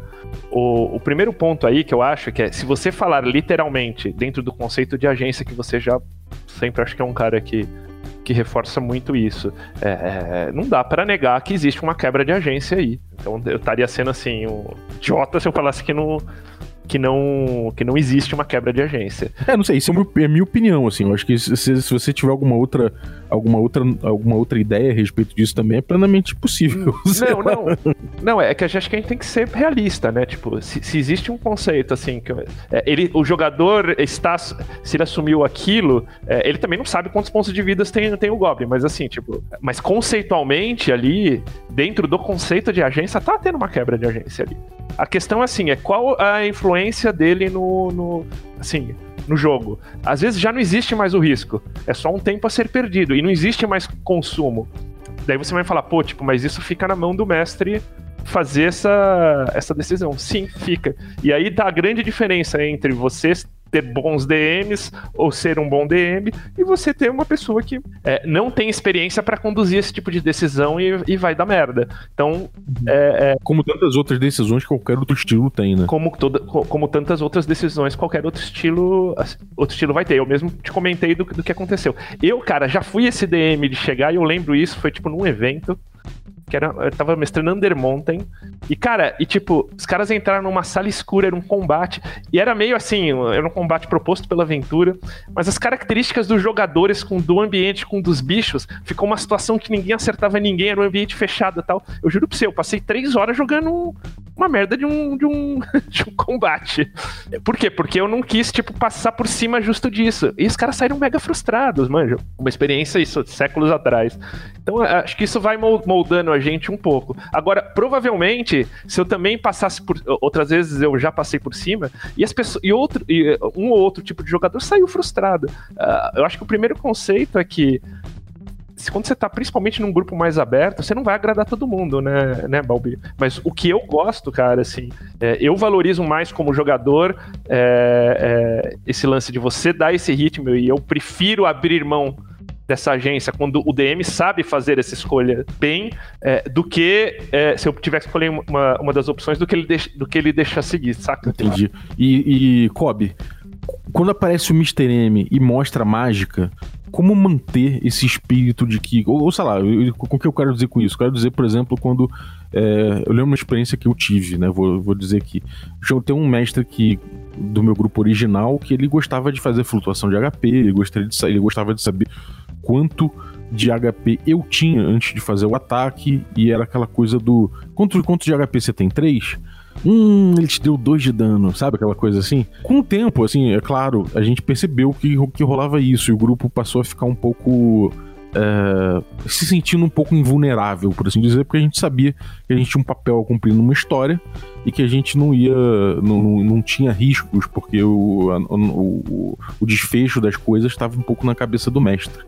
O, o primeiro ponto aí que eu acho que é, se você falar literalmente dentro do conceito de agência, que você já sempre acho que é um cara que, que reforça muito isso, é, é, não dá para negar que existe uma quebra de agência aí. Então eu estaria sendo assim, um idiota se eu falasse que não que não, que não existe uma quebra de agência. É, não sei, isso é, é minha opinião, assim. Eu acho que se, se você tiver alguma outra, alguma, outra, alguma outra ideia a respeito disso também, é plenamente possível. sei Não, lá. não. Não, é que a gente acho que a gente tem que ser realista, né? Tipo, se, se existe um conceito assim, que é, ele, o jogador está. Se ele assumiu aquilo, é, ele também não sabe quantos pontos de vida tem, tem o Goblin, mas assim, tipo. Mas conceitualmente ali, dentro do conceito de agência, tá tendo uma quebra de agência ali. A questão assim, é qual a influência dele no. no assim, no jogo. Às vezes já não existe mais o risco. É só um tempo a ser perdido. E não existe mais consumo. Daí você vai falar, pô, tipo, mas isso fica na mão do mestre fazer essa, essa decisão. Sim, fica. E aí tá a grande diferença entre você ter bons DMs ou ser um bom DM e você ter uma pessoa que é, não tem experiência pra conduzir esse tipo de decisão e, e vai dar merda. Então, é, é, Como tantas outras decisões que qualquer outro estilo tem, né? como, toda, co- como tantas outras decisões, qualquer outro estilo, outro estilo vai ter. Eu mesmo te comentei do, do que aconteceu. Eu, cara, já fui esse DM de chegar e eu lembro isso, foi tipo num evento. Que era, eu tava mestrando Under Mountain. E, cara, e tipo, os caras entraram numa sala escura, era um combate. E era meio assim, era um combate proposto pela aventura. Mas as características dos jogadores, com do ambiente, com dos bichos, ficou uma situação que ninguém acertava ninguém, era um ambiente fechado e tal. Eu juro pra você, eu passei três horas jogando um- uma merda de um, de um, de um combate. Por quê? Porque eu não quis, tipo, passar por cima justo disso. E os caras saíram mega frustrados, manja. Uma experiência, isso, séculos atrás. Então, acho que isso vai mol- moldando a gente um pouco. Agora, provavelmente, se eu também passasse por. Outras vezes eu já passei por cima, e as pessoas. E, outro, e um ou outro tipo de jogador saiu frustrado. Ah, eu acho que o primeiro conceito é que. se- Quando você tá principalmente num grupo mais aberto, você não vai agradar todo mundo, né, né, Balbi? Mas o que eu gosto, cara, assim, é, eu valorizo mais como jogador é, é, esse lance de você dar esse ritmo e eu prefiro abrir mão dessa agência quando o DM sabe fazer essa escolha bem é, do que é, se eu tivesse que escolher uma, uma das opções do que ele deixa, do que ele deixa seguir, saca? Entendi. E, e Kobe, quando aparece o Mr. M e mostra a mágica, como manter esse espírito de que. Ou, ou sei lá, eu- o que eu quero dizer com isso? Eu quero dizer, por exemplo, quando. é, eu lembro uma experiência que eu tive, né? Vou, vou dizer aqui. Eu tenho um mestre que. Do meu grupo original, que ele gostava de fazer flutuação de HP, ele, gostaria de, ele gostava de saber quanto de HP eu tinha antes de fazer o ataque, e era aquela coisa do. Quanto, quanto de HP você tem? 3? Hum, ele te deu 2 de dano, sabe? Aquela coisa assim. Com o tempo, assim, é claro, a gente percebeu que, que rolava isso, e o grupo passou a ficar um pouco. é, se sentindo um pouco invulnerável, por assim dizer, porque a gente sabia que a gente tinha um papel a cumprir numa história e que a gente não ia. não, não, tinha riscos, porque o, o, o desfecho das coisas estava um pouco na cabeça do mestre.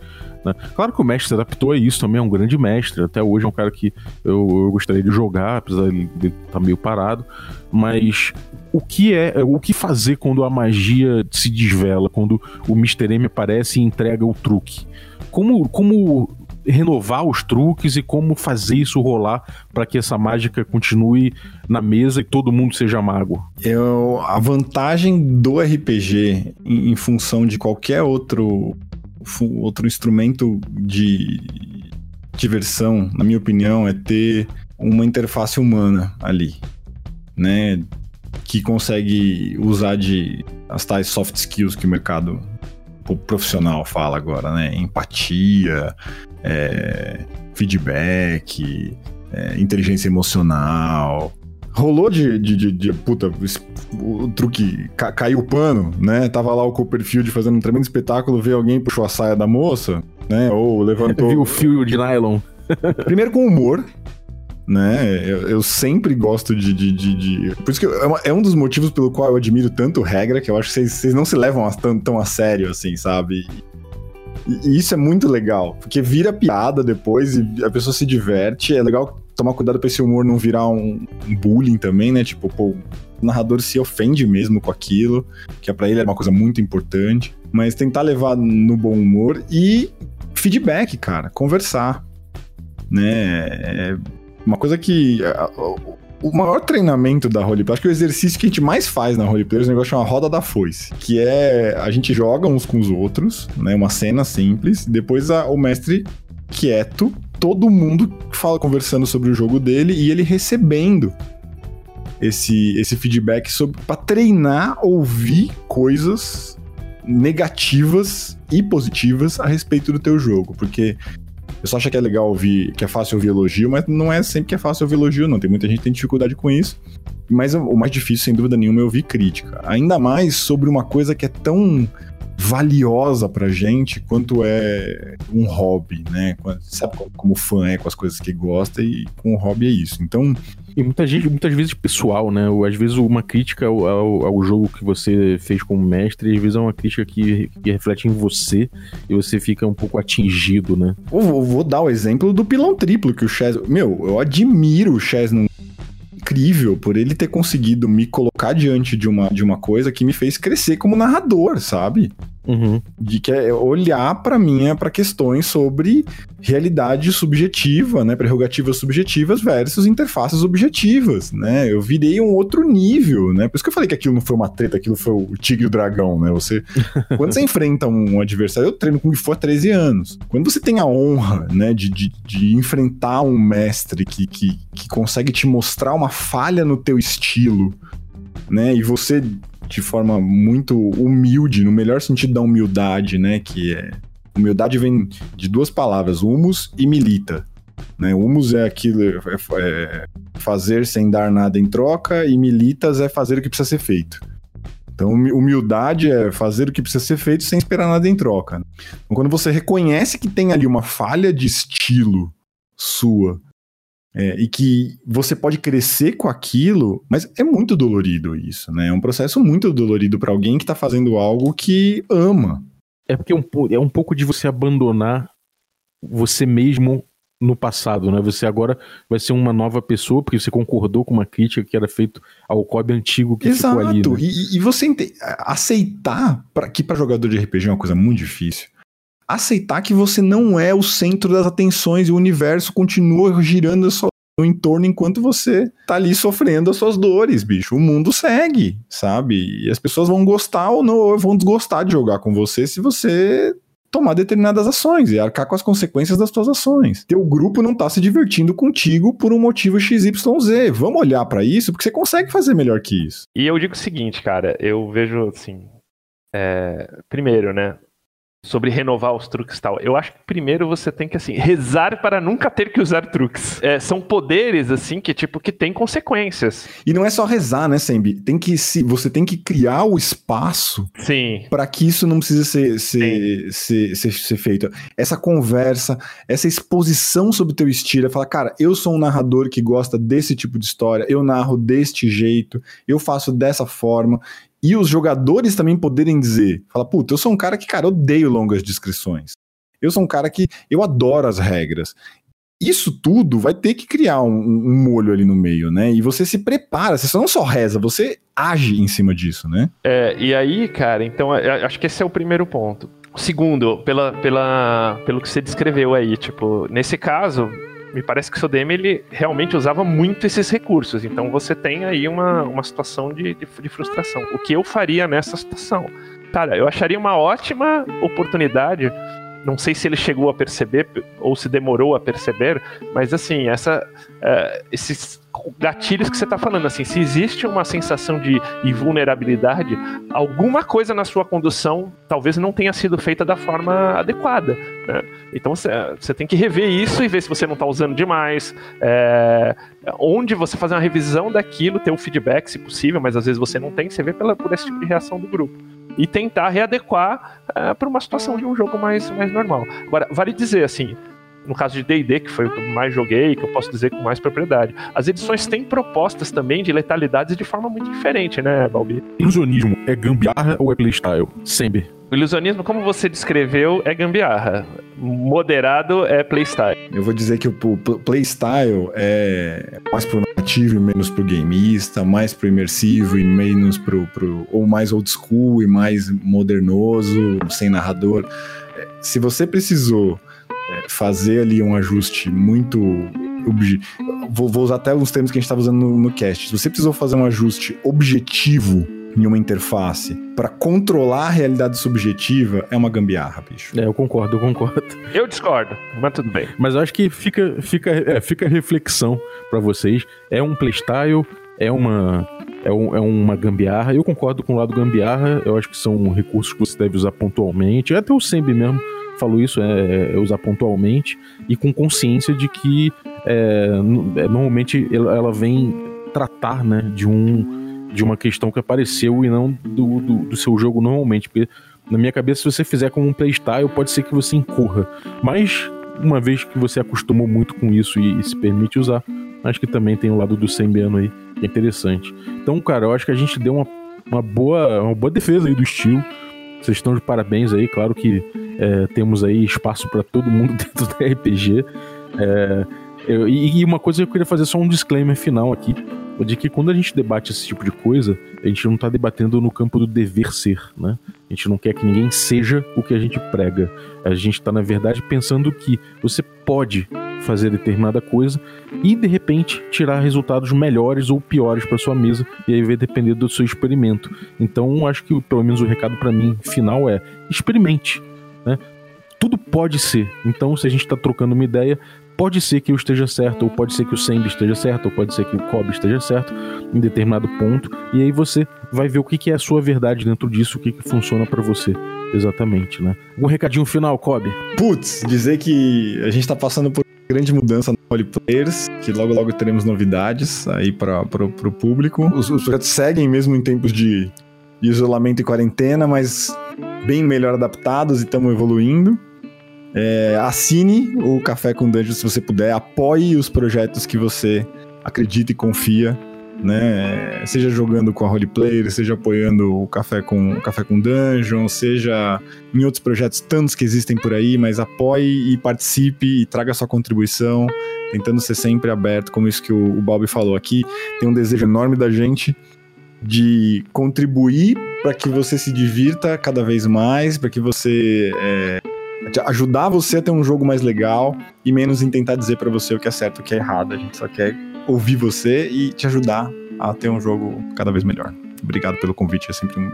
Né? Claro que o mestre se adaptou a isso também, é um grande mestre. Até hoje é um cara que eu, eu gostaria de jogar, apesar de ele estar meio parado. Mas o que é. O que fazer quando a magia se desvela, quando o Mr. M aparece e entrega o truque? Como, como renovar os truques e como fazer isso rolar para que essa mágica continue na mesa e todo mundo seja mago? Eu, a vantagem do RPG em, em função de qualquer outro, outro instrumento de diversão, na minha opinião, é ter uma interface humana ali, né? Que consegue usar de as tais soft skills que o mercado pro- profissional fala agora, né? Empatia, é, feedback, é, inteligência emocional. Rolou de, de, de, de- puta, o truque ca- caiu o pano, né? Tava lá o Copperfield fazendo um tremendo espetáculo, veio alguém puxou a saia da moça, né? Ou levantou. Viu o fio de nylon? Primeiro com humor, né? Eu, eu sempre gosto de, de, de- de- Por isso que é, uma- é um dos motivos pelo qual eu admiro tanto regra, que eu acho que vocês, vocês não se levam a- tão, tão a sério, assim, sabe? E, e isso é muito legal, porque vira piada depois e a pessoa se diverte. É legal tomar cuidado pra esse humor não virar um, um bullying também, né? Tipo, pô, o narrador se ofende mesmo com aquilo, que é pra ele é uma coisa muito importante. Mas tentar levar no bom humor e feedback, cara, conversar. Né? É uma coisa que. O maior treinamento da roleplay, acho que o exercício que a gente mais faz na roleplay é um negócio chamado roda da foice, que é a gente joga uns com os outros, né, uma cena simples, depois a, o mestre quieto, todo mundo fala conversando sobre o jogo dele e ele recebendo esse, esse feedback para treinar ouvir coisas negativas e positivas a respeito do teu jogo, porque eu só acho que é legal ouvir, que é fácil ouvir elogio, mas não é sempre que é fácil ouvir elogio, não. Tem muita gente que tem dificuldade com isso. Mas o mais difícil, sem dúvida nenhuma, é ouvir crítica. Ainda mais sobre uma coisa que é tão valiosa pra gente quanto é um hobby, né? Sabe como fã é com as coisas que gosta e com o hobby é isso. Então. E muita gente, muitas vezes pessoal, né? Às vezes uma crítica ao, ao, ao jogo que você fez como mestre, às vezes é uma crítica que, que reflete em você e você fica um pouco atingido, né? Eu vou, vou dar o exemplo do pilão triplo que o Chess. Meu, eu admiro o Chess num incrível por ele ter conseguido me colocar diante de uma, de uma coisa que me fez crescer como narrador, sabe? Uhum. De que é olhar para mim para questões sobre realidade subjetiva, né, prerrogativas subjetivas versus interfaces objetivas, né? Eu virei um outro nível, né? Por isso que eu falei que aquilo não foi uma treta, aquilo foi o tigre e o dragão, né? Você quando você enfrenta um adversário, eu treino com for há 13 anos. Quando você tem a honra, né, de, de, de enfrentar um mestre que, que, que consegue te mostrar uma falha no teu estilo, né? E você de forma muito humilde, no melhor sentido da humildade, né? Que é. Humildade vem de duas palavras, humus e milita. Né? Humus é aquilo, é, é fazer sem dar nada em troca, e militas é fazer o que precisa ser feito. Então, humildade é fazer o que precisa ser feito sem esperar nada em troca. Então, quando você reconhece que tem ali uma falha de estilo sua é, e que você pode crescer com aquilo, mas é muito dolorido isso, né? É um processo muito dolorido para alguém que está fazendo algo que ama. É porque é um, é um pouco de você abandonar você mesmo no passado, né? Você agora vai ser uma nova pessoa, porque você concordou com uma crítica que era feita ao COB antigo que Exato. ficou ali. Né? E, e você aceitar pra, que para jogador de RPG é uma coisa muito difícil aceitar que você não é o centro das atenções e o universo continua girando no entorno enquanto você tá ali sofrendo as suas dores, bicho. O mundo segue, sabe? E as pessoas vão gostar ou não, ou vão desgostar de jogar com você se você tomar determinadas ações e arcar com as consequências das suas ações. Teu grupo não tá se divertindo contigo por um motivo XYZ. Vamos olhar para isso porque você consegue fazer melhor que isso. E eu digo o seguinte, cara, eu vejo assim, é, primeiro, né? Sobre renovar os truques e tal. Eu acho que primeiro você tem que, assim, rezar para nunca ter que usar truques. É, são poderes, assim, que, tipo, que tem consequências. E não é só rezar, né, Sembi? Tem que se, você tem que criar o espaço para que isso não precise ser, ser, ser, ser, ser, feito. Essa conversa, essa exposição sobre o teu estilo, é falar, cara, eu sou um narrador que gosta desse tipo de história, eu narro deste jeito, eu faço dessa forma, e os jogadores também poderem dizer, fala, puta, eu sou um cara que, cara, odeio longas descrições. Eu sou um cara que eu adoro as regras. Isso tudo vai ter que criar um, um molho ali no meio, né? E você se prepara, você não só reza, você age em cima disso, né? É, e aí, cara, então é, acho que esse é o primeiro ponto. Segundo, pela, pela, pelo que você descreveu aí, tipo, nesse caso, me parece que o seu DM ele realmente usava muito esses recursos. Então você tem aí uma, uma situação de, de, de frustração. O que eu faria nessa situação? Cara, eu acharia uma ótima oportunidade não sei se ele chegou a perceber ou se demorou a perceber, mas assim, essa, uh, esses gatilhos que você está falando, assim, se existe uma sensação de invulnerabilidade, alguma coisa na sua condução talvez não tenha sido feita da forma adequada. Né? Então você tem que rever isso e ver se você não está usando demais, é, onde você fazer uma revisão daquilo, ter um feedback, se possível, mas às vezes você não tem, você vê pela, por esse tipo de reação do grupo e tentar readequar uh, é, para uma situação de um jogo mais, mais normal. Agora, vale dizer assim, no caso de D&D, que foi o que eu mais joguei, que eu posso dizer com mais propriedade. As edições têm propostas também de letalidades de forma muito diferente, né, Balbi? Ilusionismo é gambiarra ou é playstyle? Sempre. Ilusionismo, como você descreveu, é gambiarra. Moderado é playstyle. Eu vou dizer que o, o playstyle é mais pro nativo e menos pro gameista, mais pro imersivo e menos pro, pro. ou mais old school e mais modernoso, sem narrador. É, se você precisou é, fazer ali um ajuste muito. Vou, vou, usar até os termos que a gente estava usando no, no cast. Se você precisou fazer um ajuste objetivo em uma interface para controlar a realidade subjetiva é uma gambiarra, bicho. É, eu concordo, eu concordo. Eu discordo, mas tudo bem. Mas eu acho que fica, fica, é, fica reflexão para vocês. É um playstyle, é uma é, um, é, uma gambiarra. Eu concordo com o lado gambiarra. Eu acho que são recursos que você deve usar pontualmente. Até o Sembi mesmo falou isso, é, é usar pontualmente e com consciência de que é, é normalmente ela vem tratar né, de um de uma questão que apareceu e não do, do, do, seu jogo normalmente. Porque na minha cabeça, se você fizer como um playstyle, pode ser que você incorra. Mas, uma vez que você acostumou muito com isso e, e se permite usar, acho que também tem o lado do Sembiano aí, que é interessante. Então, cara, eu acho que a gente deu uma, uma, boa, uma boa defesa aí do estilo. Vocês estão de parabéns aí, claro que é, temos aí espaço para todo mundo dentro do RPG. É, eu, e, uma coisa eu queria fazer só um disclaimer final aqui de que quando a gente debate esse tipo de coisa, a gente não está debatendo no campo do dever ser, né? A gente não quer que ninguém seja o que a gente prega. A gente está, na verdade, pensando que você pode fazer determinada coisa e, de repente, tirar resultados melhores ou piores para sua mesa, e aí vai depender do seu experimento. Então, acho que, pelo menos, o recado para mim final é: experimente. Né? tudo pode ser. Então, se a gente está trocando uma ideia, pode ser que eu esteja certo, ou pode ser que o Sembi esteja certo, ou pode ser que o Kobe esteja certo em determinado ponto, e aí você vai ver o que, é a sua verdade dentro disso, o que, funciona para você. Exatamente, né? Um recadinho final, Kobe. Putz, dizer que a gente tá passando por grande mudança no Holy Players, que logo logo teremos novidades aí para o público. Os, os projetos seguem mesmo em tempos de isolamento e quarentena, mas bem melhor adaptados e estamos evoluindo. É, assine o Café com Dungeon se você puder, apoie os projetos que você acredita e confia, né? Seja jogando com a Roleplayer, seja apoiando o Café com o Café com Dungeon, seja em outros projetos tantos que existem por aí, mas apoie e participe e traga sua contribuição, tentando ser sempre aberto, como isso que o, o falou aqui. Tem um desejo enorme da gente de contribuir para que você se divirta cada vez mais, para que você é, ajudar você a ter um jogo mais legal e menos em tentar dizer para você o que é certo e o que é errado. A gente só quer ouvir você e te ajudar a ter um jogo cada vez melhor. Obrigado pelo convite, é sempre um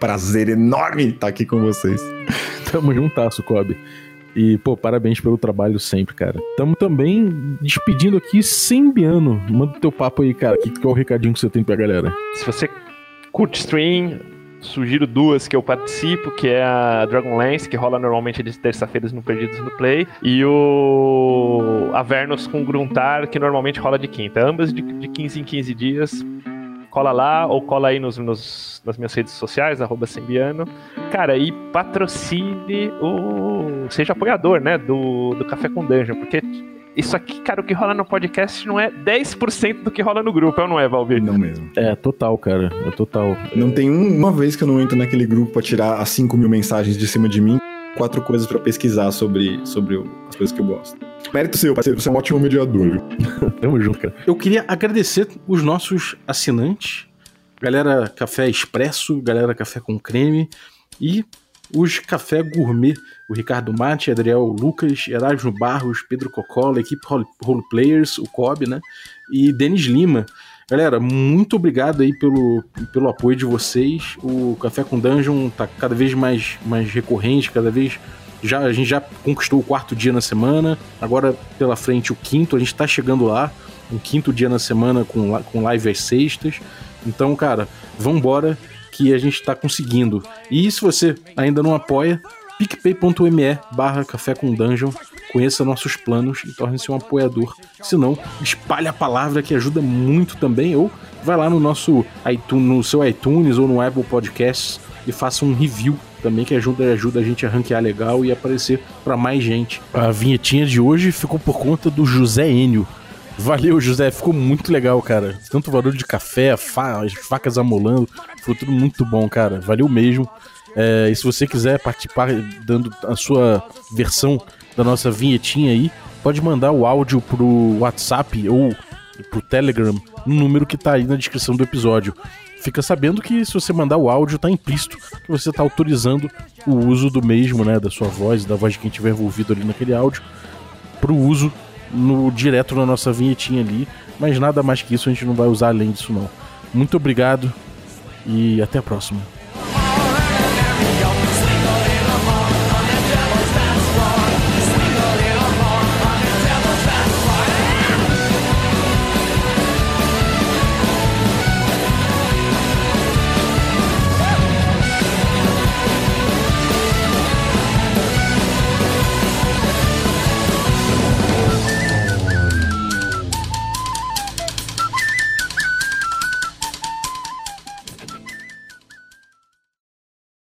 prazer enorme estar aqui com vocês. Tamo juntasso, Kobe. E, pô, parabéns pelo trabalho sempre, cara. Tamo também despedindo aqui sem Biano. Manda teu papo aí, cara. Que, qual é o recadinho que você tem pra galera? Se você curte stream, sugiro duas que eu participo, que é a Dragonlance, que rola normalmente de terça-feiras no Perdidos no Play, e o Avernus com Gruntar, que normalmente rola de quinta. Ambas de, de 15 em 15 dias. Cola lá ou cola aí nos, nos nas minhas redes sociais, arroba Sembiano. Cara, e patrocine o. Seja apoiador, né? Do, do Café com Dungeon, porque isso aqui, cara, o que rola no podcast não é 10% do que rola no grupo, é ou não é, Valvir? Não mesmo. É, total, cara. É total. Não tem uma vez que eu não entro naquele grupo pra tirar as 5 mil mensagens de cima de mim, quatro coisas para pesquisar sobre, sobre as coisas que eu gosto. Mérito seu, parceiro, você é um ótimo mediador? Tamo junto, cara. Eu queria agradecer os nossos assinantes, galera Café Expresso, galera Café com Creme e os Café Gourmet, o Ricardo Mate, Adriel Lucas, Erasmo Barros, Pedro Cocola, equipe Role Players, o Cobb, né? E Denis Lima. Galera, muito obrigado aí pelo, pelo apoio de vocês. O Café com Dungeon tá cada vez mais, mais recorrente, cada vez. Já, a gente já conquistou o quarto dia na semana, agora pela frente o quinto, a gente tá chegando lá, um quinto dia na semana com, com live às sextas. Então, cara, vambora que a gente está conseguindo. E se você ainda não apoia, picpay.me barra café com dungeon, conheça nossos planos e torne-se um apoiador. Se não, espalhe a palavra que ajuda muito também, ou vai lá no nosso iTunes, no seu iTunes ou no Apple Podcasts e faça um review também que ajuda, ajuda a gente a ranquear legal e aparecer para mais gente. A vinhetinha de hoje ficou por conta do José Enio. Valeu, José. Ficou muito legal, cara. Tanto barulho de café, fa as facas amolando. Ficou tudo muito bom, cara. Valeu mesmo. É, e se você quiser participar dando a sua versão da nossa vinhetinha aí, pode mandar o áudio pro WhatsApp ou pro Telegram no número que tá aí na descrição do episódio. Fica sabendo que se você mandar o áudio, tá implícito que você tá autorizando o uso do mesmo, né, da sua voz, da voz de quem tiver envolvido ali naquele áudio, pro uso no direto na nossa vinhetinha ali, mas nada mais que isso a gente não vai usar além disso não. Muito obrigado e até a próxima.